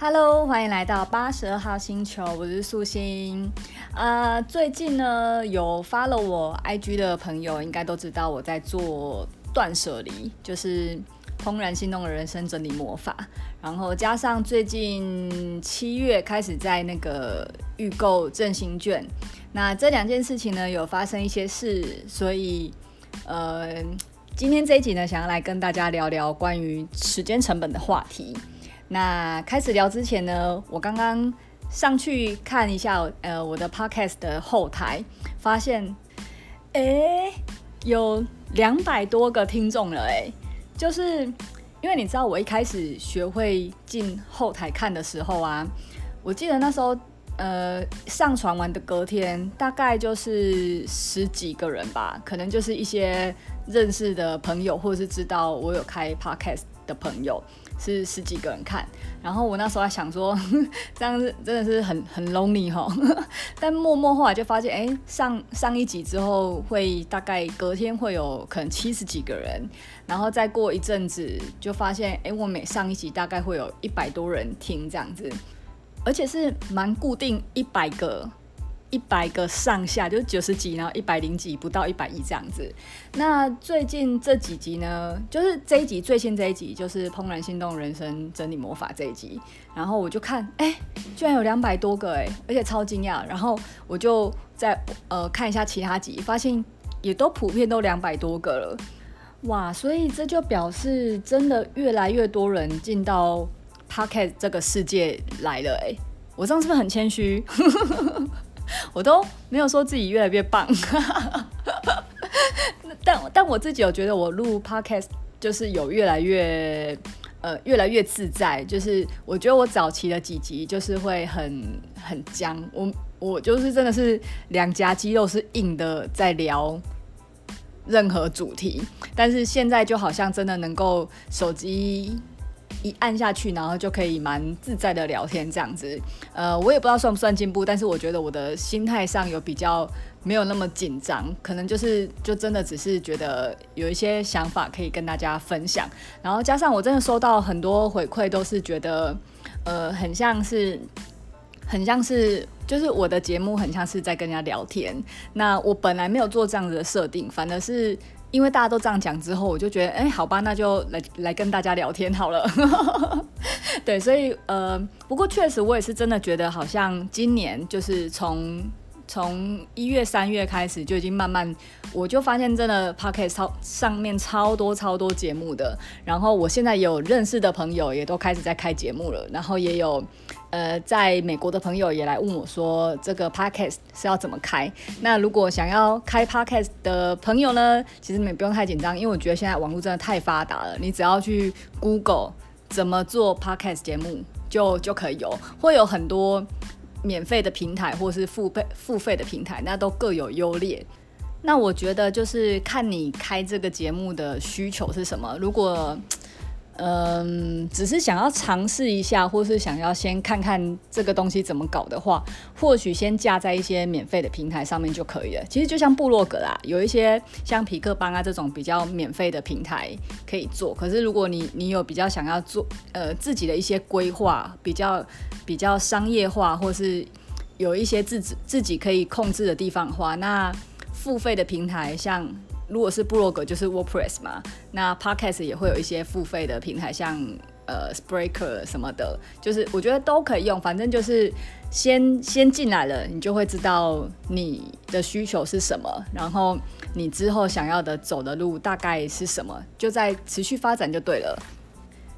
Hello，欢迎来到八十二号星球，我是素心。呃，最近呢，有 follow 我 IG 的朋友应该都知道我在做断舍离，就是怦然心动的人生整理魔法。然后加上最近七月开始在那个预购振兴券，那这两件事情呢，有发生一些事，所以呃，今天这一集呢，想要来跟大家聊聊关于时间成本的话题。那开始聊之前呢，我刚刚上去看一下，呃，我的 podcast 的后台，发现，哎，有两百多个听众了，哎，就是因为你知道，我一开始学会进后台看的时候啊，我记得那时候，呃，上传完的隔天，大概就是十几个人吧，可能就是一些认识的朋友，或者是知道我有开 podcast 的朋友。是十几个人看，然后我那时候还想说，这样子真的是很很 lonely 哈，但默默后来就发现，哎，上上一集之后会大概隔天会有可能七十几个人，然后再过一阵子就发现，哎，我每上一集大概会有一百多人听这样子，而且是蛮固定一百个。一百个上下就是九十几，然后一百零几，不到一百一这样子。那最近这几集呢，就是这一集最新这一集，就是《怦然心动人生整理魔法》这一集。然后我就看，哎、居然有两百多个哎、而且超惊讶。然后我就再呃看一下其他集，发现也都普遍都两百多个了。哇，所以这就表示真的越来越多人进到 Podcast 这个世界来了哎、我这样是不是很谦虚？我都没有说自己越来越棒，但但我自己有觉得我录 podcast 就是有越来越呃越来越自在，就是我觉得我早期的几集就是会很很僵，我我就是真的是两颊肌肉是硬的在聊任何主题，但是现在就好像真的能够手机。一按下去，然后就可以蛮自在的聊天这样子。呃，我也不知道算不算进步，但是我觉得我的心态上有比较没有那么紧张，可能就是就真的只是觉得有一些想法可以跟大家分享。然后加上我真的收到很多回馈，都是觉得呃很像是很像是就是我的节目很像是在跟人家聊天。那我本来没有做这样子的设定，反而是。因为大家都这样讲之后，我就觉得，哎，好吧，那就来来跟大家聊天好了。对，所以呃，不过确实我也是真的觉得，好像今年就是从从一月、三月开始就已经慢慢，我就发现真的 Podcast 超上面超多超多节目的。然后我现在有认识的朋友也都开始在开节目了，然后也有。呃，在美国的朋友也来问我说，这个 podcast 是要怎么开？那如果想要开 podcast 的朋友呢，其实你们不用太紧张，因为我觉得现在网络真的太发达了，你只要去 Google 怎么做 podcast 节目，就就可以有，会有很多免费的平台或是付费付费的平台，那都各有优劣。那我觉得就是看你开这个节目的需求是什么，如果。嗯，只是想要尝试一下，或是想要先看看这个东西怎么搞的话，或许先架在一些免费的平台上面就可以了。其实就像部落格啦，有一些像痞客邦啊这种比较免费的平台可以做。可是如果你你有比较想要做呃自己的一些规划，比较比较商业化，或是有一些自己自己可以控制的地方的话，那付费的平台像。如果是部落格，就是 WordPress 嘛。那 Podcast 也会有一些付费的平台，像呃 Spreaker 什么的，就是我觉得都可以用。反正就是先先进来了，你就会知道你的需求是什么，然后你之后想要的走的路大概是什么，就在持续发展就对了。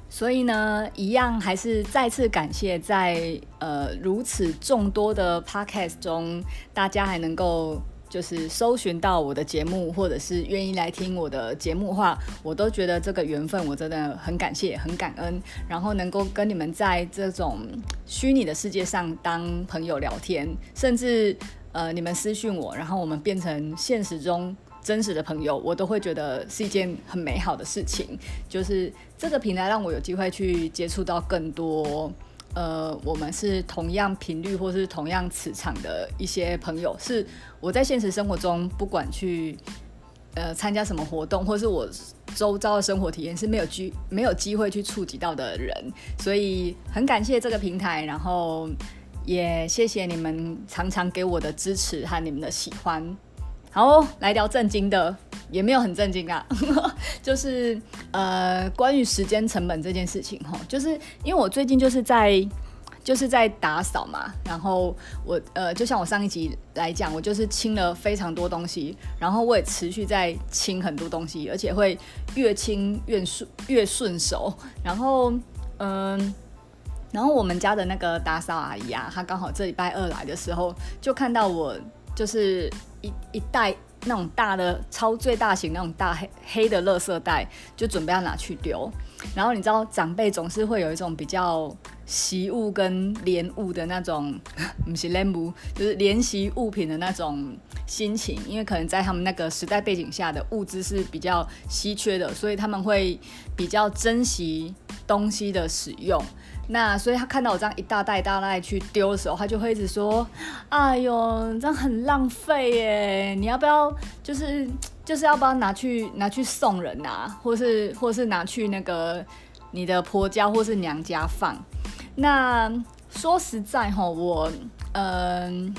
所以呢，一样还是再次感谢在呃如此众多的 Podcast 中，大家还能够。就是搜寻到我的节目，或者是愿意来听我的节目话，我都觉得这个缘分我真的很感谢、很感恩。然后能够跟你们在这种虚拟的世界上当朋友聊天，甚至呃你们私讯我，然后我们变成现实中真实的朋友，我都会觉得是一件很美好的事情。就是这个平台让我有机会去接触到更多。呃，我们是同样频率或是同样磁场的一些朋友，是我在现实生活中不管去呃参加什么活动，或是我周遭的生活体验是没有机没有机会去触及到的人，所以很感谢这个平台，然后也谢谢你们常常给我的支持和你们的喜欢。好，来聊正经的，也没有很正经啊，就是呃关于时间成本这件事情哈，就是因为我最近就是在。就是在打扫嘛，然后我呃，就像我上一集来讲，我就是清了非常多东西，然后我也持续在清很多东西，而且会越清越顺越顺手。然后嗯、然后我们家的那个打扫阿姨啊，她刚好这礼拜二来的时候，就看到我就是一一袋那种大的超最大型那种大黑黑的垃圾袋，就准备要拿去丢。然后你知道长辈总是会有一种比较。惜物跟怜物的那种，不是怜物，就是怜惜物品的那种心情，因为可能在他们那个时代背景下的物资是比较稀缺的，所以他们会比较珍惜东西的使用。那所以他看到我这样一大袋一大袋去丢的时候，他就会一直说：“哎呦，这样很浪费耶！你要不要就是就是要不要拿去拿去送人啊，或是或是拿去那个你的婆家或是娘家放？”那说实在哈，我嗯，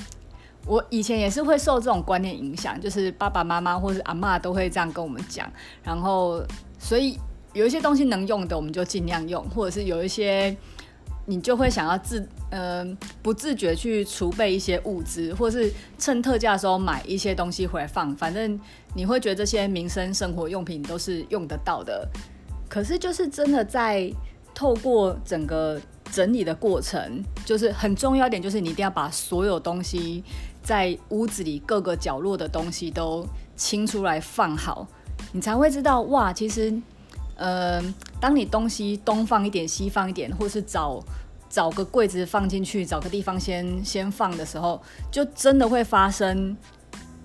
我以前也是会受这种观念影响，就是爸爸妈妈或是阿嬷都会这样跟我们讲，然后所以有一些东西能用的我们就尽量用，或者是有一些你就会想要自嗯不自觉去储备一些物资，或是趁特价的时候买一些东西回来放，反正你会觉得这些民生生活用品都是用得到的，可是就是真的在透过整个。整理的过程就是很重要一点，就是你一定要把所有东西在屋子里各个角落的东西都清出来放好，你才会知道哇，其实，呃，当你东西东放一点西放一点，或是找找个柜子放进去，找个地方先先放的时候，就真的会发生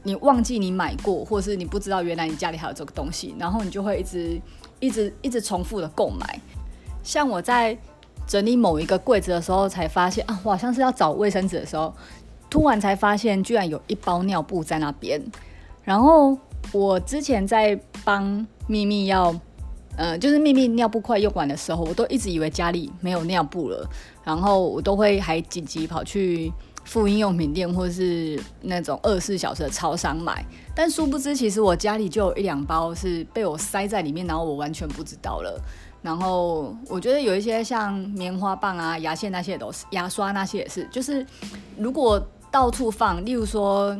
你忘记你买过，或是你不知道原来你家里还有这个东西，然后你就会一直一直一直重复的购买，像我在。整理某一个柜子的时候，才发现啊，我好像是要找卫生纸的时候，突然才发现居然有一包尿布在那边。然后我之前在帮咪咪要，呃，就是秘密尿布快用完的时候，我都一直以为家里没有尿布了，然后我都会还紧急跑去妇婴用品店或是那种二十四小时的超商买。但殊不知，其实我家里就有一两包是被我塞在里面，然后我完全不知道了。然后我觉得有一些像棉花棒啊、牙线那些都是，牙刷那些也是。就是如果到处放，例如说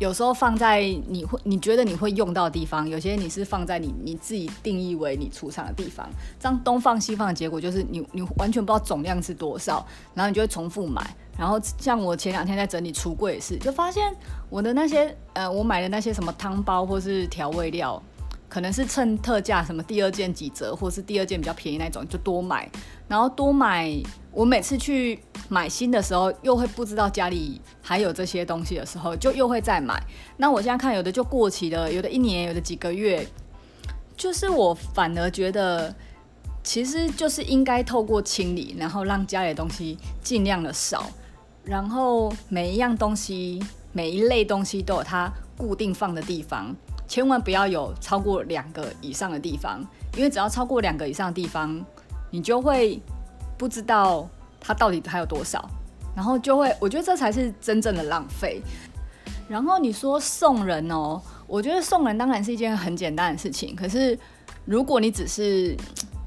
有时候放在你会你觉得你会用到的地方，有些你是放在你你自己定义为你出厂的地方，这样东放西放的结果就是你你完全不知道总量是多少，然后你就会重复买。然后像我前两天在整理橱柜也是，就发现我的那些呃我买的那些什么汤包或是调味料。可能是趁特价，什么第二件几折，或是第二件比较便宜那种，就多买。然后多买，我每次去买新的时候，又会不知道家里还有这些东西的时候，就又会再买。那我现在看，有的就过期了，有的一年，有的几个月。就是我反而觉得，其实就是应该透过清理，然后让家里的东西尽量的少，然后每一样东西，每一类东西都有它固定放的地方。千万不要有超过两个以上的地方，因为只要超过两个以上的地方，你就会不知道它到底还有多少，然后就会，我觉得这才是真正的浪费。然后你说送人哦，我觉得送人当然是一件很简单的事情，可是如果你只是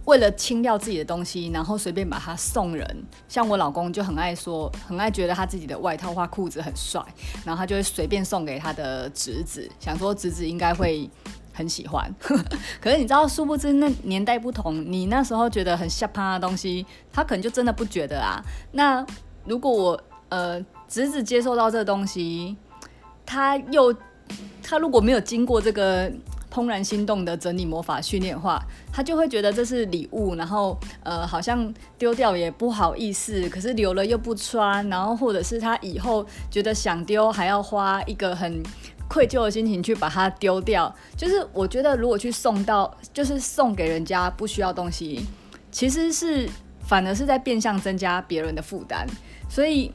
为了清掉自己的东西，然后随便把它送人，像我老公就很爱说，很爱觉得他自己的外套或裤子很帅，然后他就会随便送给他的侄子，想说侄子应该会很喜欢。可是你知道，殊不知那年代不同，你那时候觉得很下趴的东西，他可能就真的不觉得啊。那如果我呃侄子接受到这个东西，他又他如果没有经过这个。怦然心动的整理魔法训练话，他就会觉得这是礼物，然后呃好像丢掉也不好意思，可是留了又不穿，然后或者是他以后觉得想丢还要花一个很愧疚的心情去把它丢掉。就是我觉得如果去送到，就是送给人家不需要东西，其实是反而是在变相增加别人的负担。所以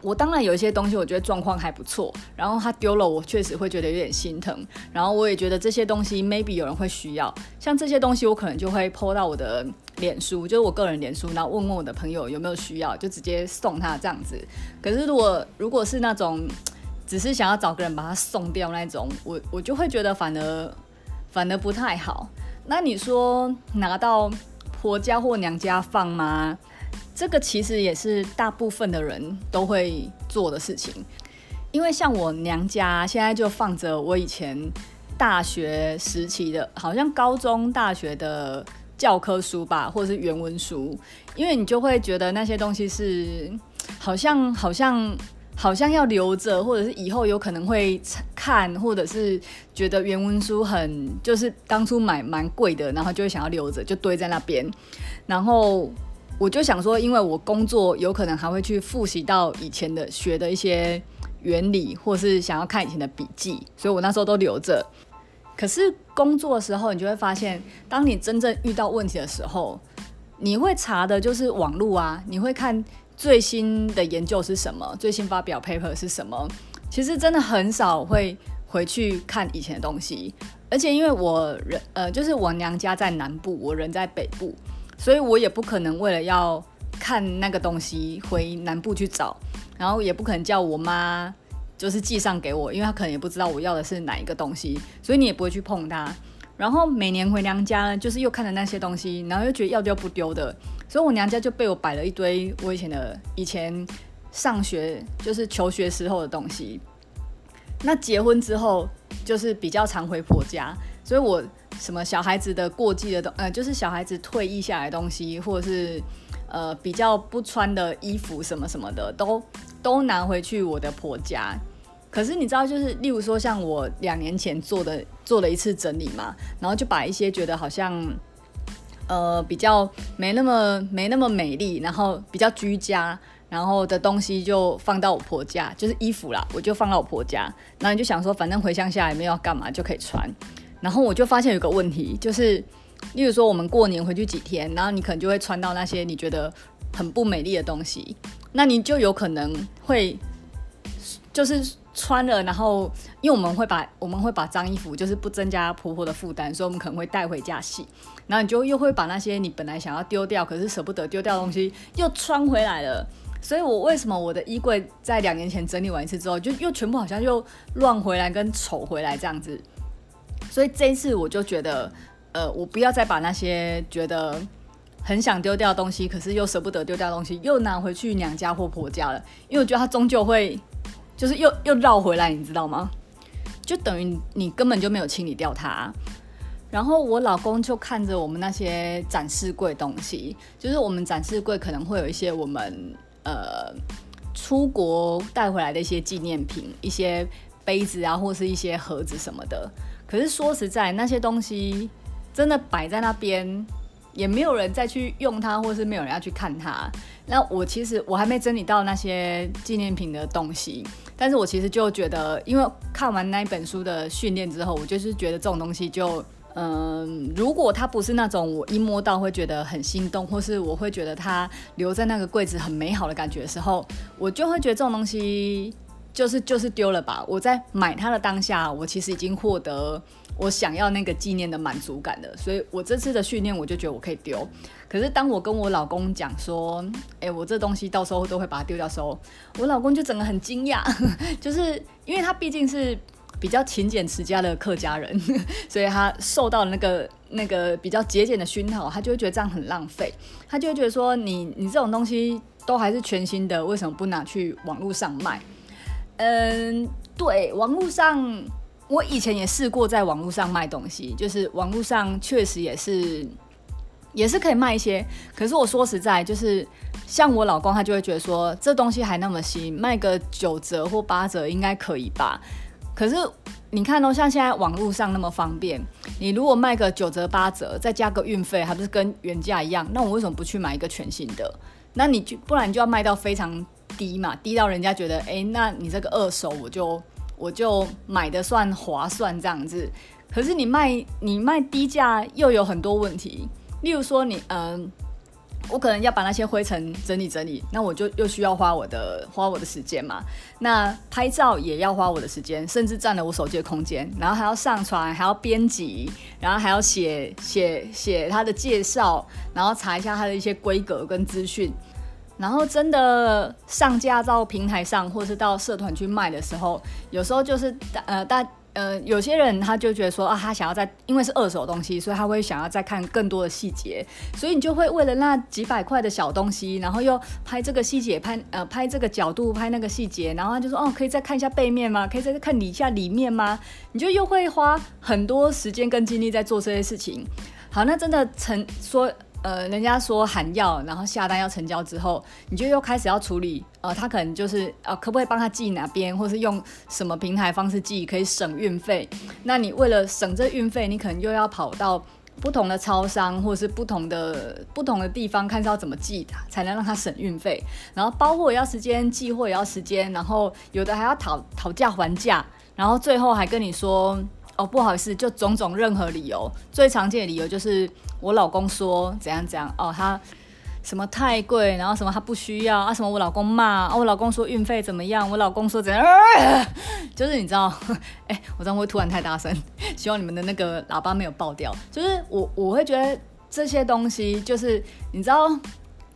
我当然有一些东西，我觉得状况还不错，然后他丢了，我确实会觉得有点心疼。然后我也觉得这些东西 maybe 有人会需要，像这些东西我可能就会 po 到我的脸书，就是我个人脸书，然后问问我的朋友有没有需要，就直接送他这样子。可是如果如果是那种只是想要找个人把它送掉那种，我我就会觉得反而反而不太好。那你说拿到婆家或娘家放吗？这个其实也是大部分的人都会做的事情，因为像我娘家现在就放着我以前大学时期的，好像高中、大学的教科书吧，或者是原文书，因为你就会觉得那些东西是好像好像好像要留着，或者是以后有可能会看，或者是觉得原文书很就是当初买蛮贵的，然后就会想要留着，就堆在那边，然后。我就想说，因为我工作有可能还会去复习到以前的学的一些原理，或是想要看以前的笔记，所以我那时候都留着。可是工作的时候，你就会发现，当你真正遇到问题的时候，你会查的就是网络啊，你会看最新的研究是什么，最新发表 paper 是什么。其实真的很少会回去看以前的东西，而且因为我人呃，就是我娘家在南部，我人在北部。所以我也不可能为了要看那个东西回南部去找，然后也不可能叫我妈就是寄上给我，因为她可能也不知道我要的是哪一个东西，所以你也不会去碰它。然后每年回娘家呢，就是又看的那些东西，然后又觉得要丢不丢的，所以我娘家就被我摆了一堆我以前的以前上学就是求学时候的东西。那结婚之后就是比较常回婆家，所以我。什么小孩子的过季的东，呃，就是小孩子退役下来的东西，或者是呃比较不穿的衣服什么什么的，都都拿回去我的婆家。可是你知道，就是例如说，像我两年前做的做了一次整理嘛，然后就把一些觉得好像呃比较没那么没那么美丽，然后比较居家，然后的东西就放到我婆家，就是衣服啦，我就放到我婆家。然后你就想说，反正回乡下也没有要干嘛，就可以穿。然后我就发现有个问题，就是，例如说我们过年回去几天，然后你可能就会穿到那些你觉得很不美丽的东西，那你就有可能会，就是穿了，然后因为我们会把我们会把脏衣服就是不增加婆婆的负担，所以我们可能会带回家洗，然后你就又会把那些你本来想要丢掉可是舍不得丢掉的东西又穿回来了，所以我为什么我的衣柜在两年前整理完一次之后，就又全部好像又乱回来跟丑回来这样子。所以这一次我就觉得，呃，我不要再把那些觉得很想丢掉的东西，可是又舍不得丢掉的东西，又拿回去娘家或婆家了。因为我觉得它终究会，就是又又绕回来，你知道吗？就等于你根本就没有清理掉它。然后我老公就看着我们那些展示柜东西，就是我们展示柜可能会有一些我们呃出国带回来的一些纪念品，一些杯子啊，或是一些盒子什么的。可是说实在，那些东西真的摆在那边，也没有人再去用它，或是没有人要去看它。那我其实我还没整理到那些纪念品的东西，但是我其实就觉得，因为看完那一本书的训练之后，我就是觉得这种东西就，嗯，如果它不是那种我一摸到会觉得很心动，或是我会觉得它留在那个柜子很美好的感觉的时候，我就会觉得这种东西。就是就是丢了吧！我在买它的当下，我其实已经获得我想要那个纪念的满足感了。所以我这次的训练，我就觉得我可以丢。可是当我跟我老公讲说，哎，我这东西到时候都会把它丢掉时候，我老公就整个很惊讶，就是因为他毕竟是比较勤俭持家的客家人，所以他受到那个那个比较节俭的熏陶，他就会觉得这样很浪费，他就会觉得说，你你这种东西都还是全新的，为什么不拿去网络上卖？嗯，对，网络上我以前也试过在网络上卖东西，就是网络上确实也是也是可以卖一些。可是我说实在，就是像我老公，他就会觉得说，这东西还那么新，卖个九折或八折应该可以吧？可是你看哦，像现在网络上那么方便，你如果卖个九折八折，再加个运费，还不是跟原价一样？那我为什么不去买一个全新的？那你就不然就要卖到非常。低嘛，低到人家觉得，哎、那你这个二手我就我就买的算划算这样子。可是你卖你卖低价又有很多问题，例如说你嗯、我可能要把那些灰尘整理整理，那我就又需要花我的花我的时间嘛。那拍照也要花我的时间，甚至占了我手机的空间，然后还要上传，还要编辑，然后还要写写写它的介绍，然后查一下它的一些规格跟资讯，然后真的上架到平台上，或是到社团去卖的时候，有时候就是呃大。呃，有些人他就觉得说啊，他想要在，因为是二手东西，所以他会想要再看更多的细节，所以你就会为了那几百块的小东西，然后又拍这个细节，拍呃拍这个角度，拍那个细节，然后他就说哦，可以再看一下背面吗？可以再看一下里面吗？你就又会花很多时间跟精力在做这些事情。好，那真的成说。呃，人家说喊要，然后下单要成交之后，你就又开始要处理。呃，他可能就是呃，可不可以帮他寄哪边，或是用什么平台方式寄，可以省运费。那你为了省这运费，你可能又要跑到不同的超商，或是不同的不同的地方，看是要怎么寄，才能让他省运费。然后包货也要时间，寄货也要时间，然后有的还要讨讨价还价，然后最后还跟你说。哦，不好意思，就种种任何理由，最常见的理由就是我老公说怎样怎样哦，他什么太贵，然后什么他不需要啊，什么我老公骂啊，我老公说运费怎么样，我老公说怎样，就是你知道，哎、我这样会突然太大声，希望你们的那个喇叭没有爆掉。就是我我会觉得这些东西，就是你知道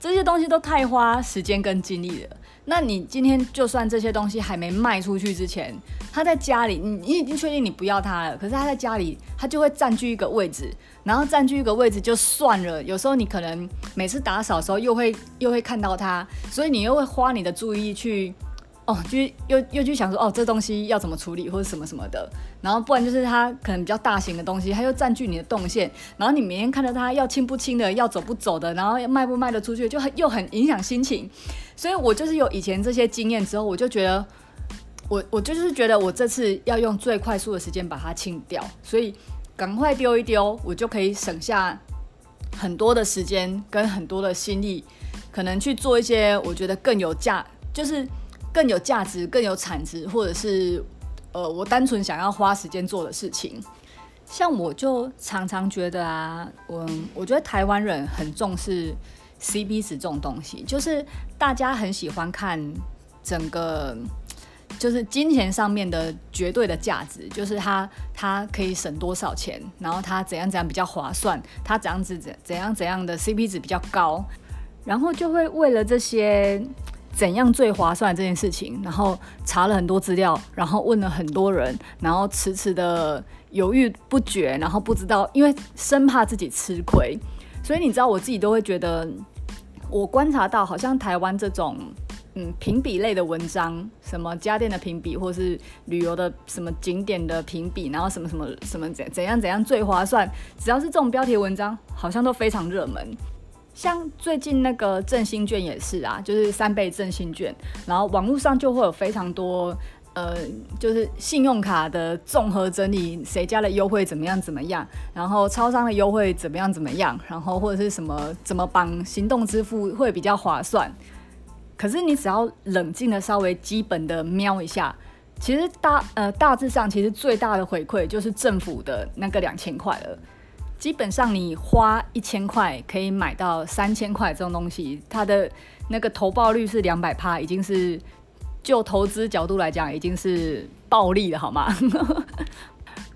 这些东西都太花时间跟精力了。那你今天就算这些东西还没卖出去之前，他在家里，你你已经确定你不要他了，可是他在家里，他就会占据一个位置，然后占据一个位置就算了。有时候你可能每次打扫的时候又会又会看到他，所以你又会花你的注意去。哦，就又又去想说，哦，这东西要怎么处理，或者什么什么的，然后不然就是他可能比较大型的东西，他又占据你的动线，然后你每天看到他要清不清的，要走不走的，然后卖不卖得出去，就很又很影响心情。所以我就是有以前这些经验之后，我就觉得，我我就是觉得我这次要用最快速的时间把它清掉，所以赶快丢一丢，我就可以省下很多的时间跟很多的心力，可能去做一些我觉得更有价，就是。更有价值、更有产值，或者是，呃，我单纯想要花时间做的事情。像我就常常觉得啊，我我觉得台湾人很重视 CP 值这种东西，就是大家很喜欢看整个，就是金钱上面的绝对的价值，就是它它可以省多少钱，然后它怎样怎样比较划算，它怎样子怎怎样怎样的 CP 值比较高，然后就会为了这些。怎样最划算这件事情，然后查了很多资料，然后问了很多人，然后迟迟的犹豫不决，然后不知道，因为生怕自己吃亏，所以你知道，我自己都会觉得，我观察到好像台湾这种嗯评比类的文章，什么家电的评比，或是旅游的什么景点的评比，然后什么什么什么怎怎样怎样最划算，只要是这种标题文章，好像都非常热门。像最近那个振兴券也是啊，就是三倍振兴券，然后网络上就会有非常多，呃，就是信用卡的综合整理，谁家的优惠怎么样怎么样，然后超商的优惠怎么样怎么样，然后或者是什么怎么绑行动支付会比较划算。可是你只要冷静的稍微基本的瞄一下，其实大呃大致上其实最大的回馈就是政府的那个两千块了。基本上你花一千块可以买到三千块这种东西，它的那个投报率是两百趴，已经是就投资角度来讲已经是暴利了，好吗？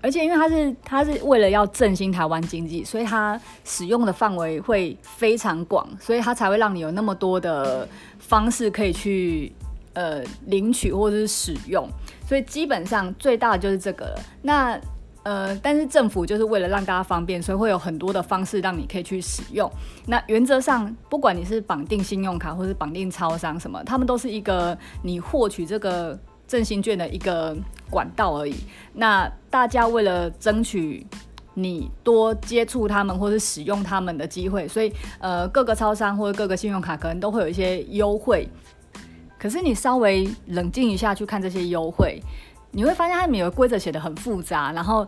而且因为它是它是为了要振兴台湾经济，所以它使用的范围会非常广，所以它才会让你有那么多的方式可以去呃领取或者是使用，所以基本上最大的就是这个了。那呃，但是政府就是为了让大家方便，所以会有很多的方式让你可以去使用。那原则上，不管你是绑定信用卡或是绑定超商什么，他们都是一个你获取这个振兴券的一个管道而已。那大家为了争取你多接触他们或是使用他们的机会，所以呃，各个超商或者各个信用卡可能都会有一些优惠。可是你稍微冷静一下去看这些优惠。你会发现他们有规则写得很复杂，然后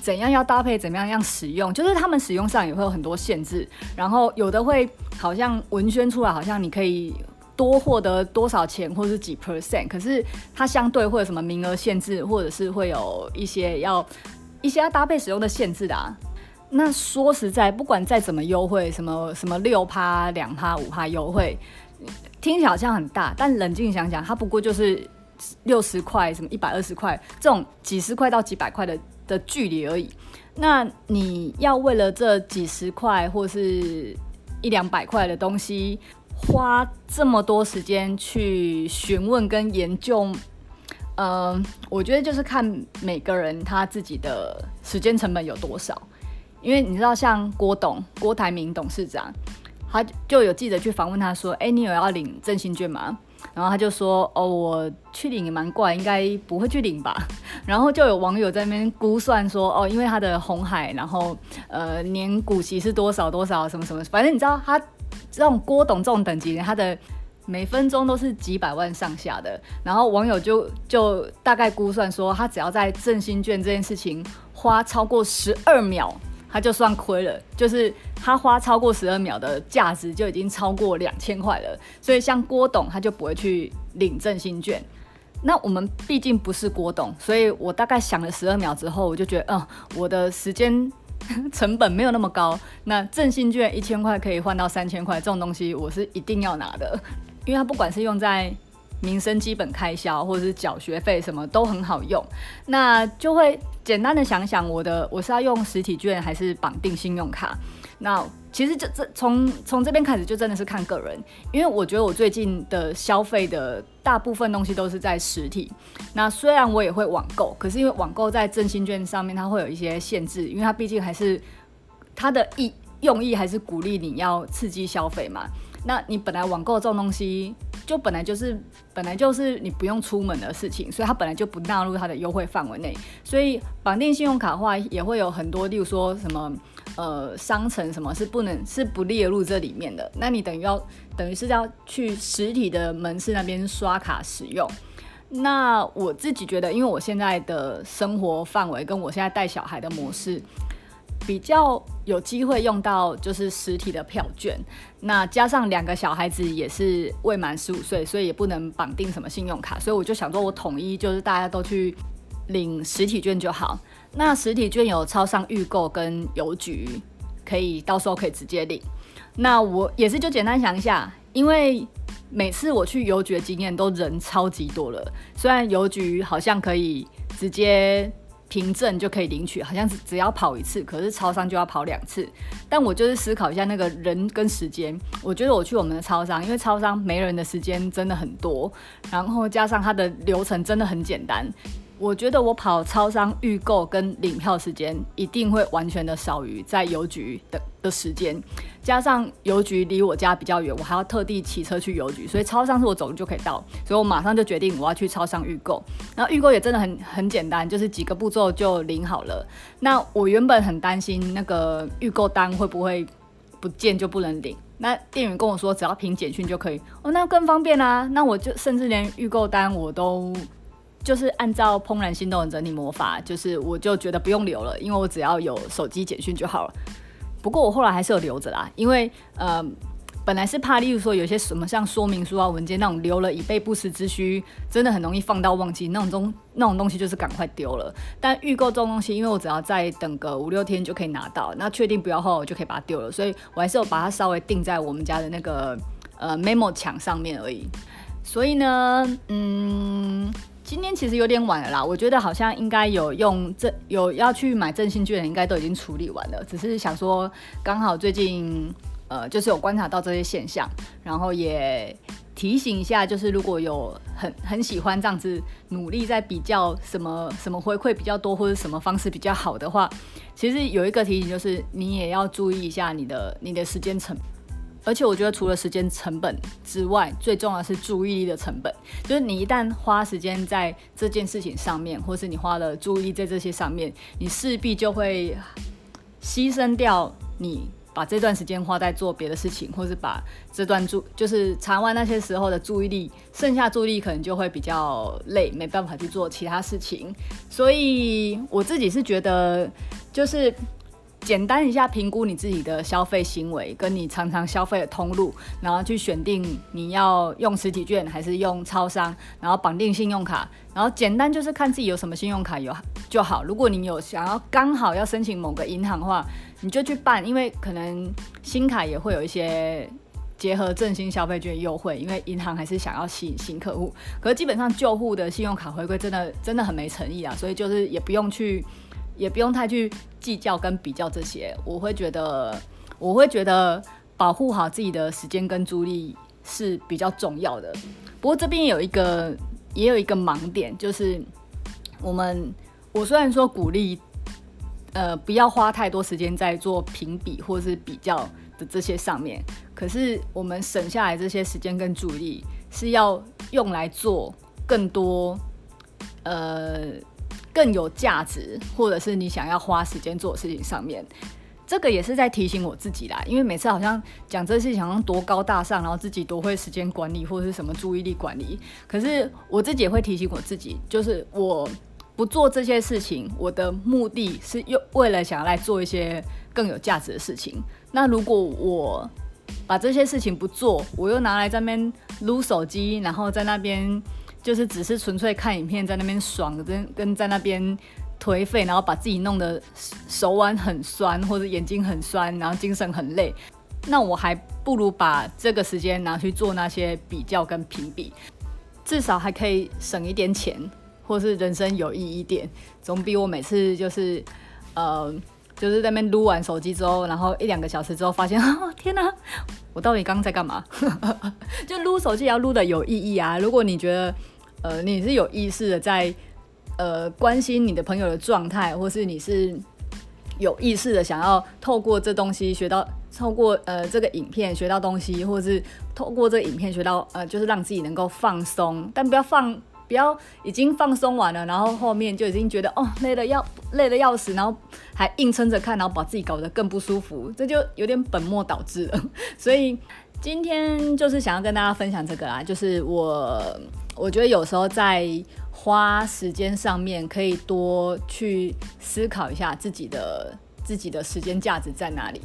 怎样要搭配，怎么样样使用，就是他们使用上也会有很多限制。然后有的会好像文宣出来，好像你可以多获得多少钱，或是几 percent，可是它相对会有什么名额限制，或者是会有一些要一些要搭配使用的限制的啊。那说实在，不管再怎么优惠，什么什么六趴、两趴、五趴优惠，听起来好像很大，但冷静想想，它不过就是六十块、什么一百二十块这种几十块到几百块的的距离而已。那你要为了这几十块或是一两百块的东西，花这么多时间去询问跟研究，呃，我觉得就是看每个人他自己的时间成本有多少。因为你知道，像郭董、郭台铭董事长，他就有记者去访问他说：“哎，你有要领振兴券吗？”然后他就说：“哦，我去领也蛮怪，应该不会去领吧。”然后就有网友在那边估算说：“哦，因为他的红海，然后呃年股息是多少多少什么什么，反正你知道他这种郭董这种等级，他的每分钟都是几百万上下的。”然后网友就就大概估算说，他只要在振兴券这件事情花超过十二秒。他就算亏了，就是他花超过十二秒的价值就已经超过两千块了，所以像郭董他就不会去领振兴券。那我们毕竟不是郭董，所以我大概想了十二秒之后，我就觉得，嗯，我的时间成本没有那么高。那振兴券一千块可以换到三千块，这种东西我是一定要拿的，因为它不管是用在民生基本开销，或者是缴学费，什么都很好用。那就会简单的想想，我的我是要用实体券还是绑定信用卡？那其实这这从从这边开始就真的是看个人，因为我觉得我最近的消费的大部分东西都是在实体。那虽然我也会网购，可是因为网购在振兴券上面它会有一些限制，因为它毕竟还是它的意用意还是鼓励你要刺激消费嘛。那你本来网购这种东西，就本来就是本来就是你不用出门的事情，所以它本来就不纳入它的优惠范围内。所以绑定信用卡的话，也会有很多，例如说什么呃商城什么是不能是不列入这里面的。那你等于要等于是要去实体的门市那边刷卡使用。那我自己觉得，因为我现在的生活范围跟我现在带小孩的模式。比较有机会用到就是实体的票券，那加上两个小孩子也是未满十五岁，所以也不能绑定什么信用卡，所以我就想说，我统一就是大家都去领实体券就好。那实体券有超商预购跟邮局，可以到时候可以直接领。那我也是就简单想一下，因为每次我去邮局的经验都人超级多了，虽然邮局好像可以直接。凭证就可以领取，好像是只要跑一次，可是超商就要跑两次。但我就是思考一下那个人跟时间，我觉得我去我们的超商，因为超商没人的时间真的很多，然后加上它的流程真的很简单。我觉得我跑超商预购跟领票时间一定会完全的少于在邮局的的时间，加上邮局离我家比较远，我还要特地骑车去邮局，所以超商是我走路就可以到，所以我马上就决定我要去超商预购。然后预购也真的很很简单，就是几个步骤就领好了。那我原本很担心那个预购单会不会不见就不能领，那店员跟我说只要凭简讯就可以，哦，那更方便啦。那我就甚至连预购单我都。就是按照怦然心动的整理魔法，就是我就觉得不用留了，因为我只要有手机简讯就好了。不过我后来还是有留着啦，因为呃，本来是怕，例如说有些什么像说明书啊、文件那种留了以备不时之需，真的很容易放到忘记那种东那种东西，就是赶快丢了。但预购这种东西，因为我只要再等个五六天就可以拿到，那确定不要后，我就可以把它丢了。所以我还是有把它稍微定在我们家的那个呃 memo 墙上面而已。所以呢，嗯。今天其实有点晚了啦，我觉得好像应该有用这有要去买振兴券，应该都已经处理完了。只是想说，刚好最近呃，就是有观察到这些现象，然后也提醒一下，就是如果有很 很喜欢这样子努力在比较什么什么回馈比较多或者什么方式比较好的话，其实有一个提醒就是，你也要注意一下你的你的时间成。而且我觉得，除了时间成本之外，最重要的是注意力的成本。就是你一旦花时间在这件事情上面，或是你花了注意力在这些上面，你势必就会牺牲掉你把这段时间花在做别的事情，或是把这段注就是查完那些时候的注意力，剩下注意力可能就会比较累，没办法去做其他事情。所以我自己是觉得，就是。简单一下评估你自己的消费行为，跟你常常消费的通路，然后去选定你要用实体券还是用超商，然后绑定信用卡，然后简单就是看自己有什么信用卡有就好。如果你有想要刚好要申请某个银行的话，你就去办，因为可能新卡也会有一些结合振兴消费券优惠，因为银行还是想要吸引新客户。可是基本上旧户的信用卡回馈真的真的很没诚意啊，所以就是也不用去。也不用太去计较跟比较这些，我会觉得，我会觉得保护好自己的时间跟注意力是比较重要的。不过这边有一个，也有一个盲点，就是我们，我虽然说鼓励，呃，不要花太多时间在做评比或是比较的这些上面，可是我们省下来这些时间跟注意力是要用来做更多，呃。更有价值，或者是你想要花时间做的事情上面，这个也是在提醒我自己啦。因为每次好像讲这事情好像多高大上，然后自己多会时间管理或者是什么注意力管理，可是我自己也会提醒我自己，就是我不做这些事情，我的目的是又为了想要来做一些更有价值的事情。那如果我把这些事情不做，我又拿来在那边撸手机，然后在那边。就是只是纯粹看影片，在那边爽，跟跟在那边颓废，然后把自己弄得手腕很酸，或者眼睛很酸，然后精神很累。那我还不如把这个时间拿去做那些比较跟评比，至少还可以省一点钱，或是人生有意义一点，总比我每次就是呃，就是在那边撸完手机之后，然后一两个小时之后发现，哦天哪，我到底刚刚在干嘛？就撸手机也要撸的有意义啊！如果你觉得呃，你是有意识的在呃关心你的朋友的状态，或是你是有意识的想要透过这东西学到，透过呃这个影片学到东西，或是透过这个影片学到呃，就是让自己能够放松，但不要放，不要已经放松完了，然后后面就已经觉得哦累的要累得要死，然后还硬撑着看，然后把自己搞得更不舒服，这就有点本末倒置了。所以今天就是想要跟大家分享这个啦，就是我。我觉得有时候在花时间上面，可以多去思考一下自己的自己的时间价值在哪里，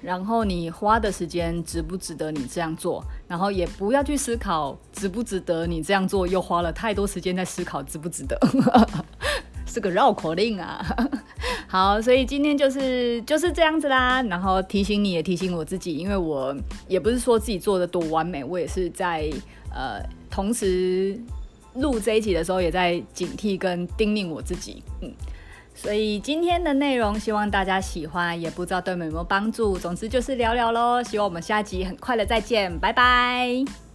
然后你花的时间值不值得你这样做，然后也不要去思考值不值得你这样做，又花了太多时间在思考值不值得，是个绕口令啊。好，所以今天就是就是这样子啦，然后提醒你也提醒我自己，因为我也不是说自己做的多完美，我也是在呃。同时录这一集的时候，也在警惕跟叮咛我自己，嗯，所以今天的内容希望大家喜欢，也不知道对你们有没有帮助。总之就是聊聊喽，希望我们下集很快的再见，拜拜。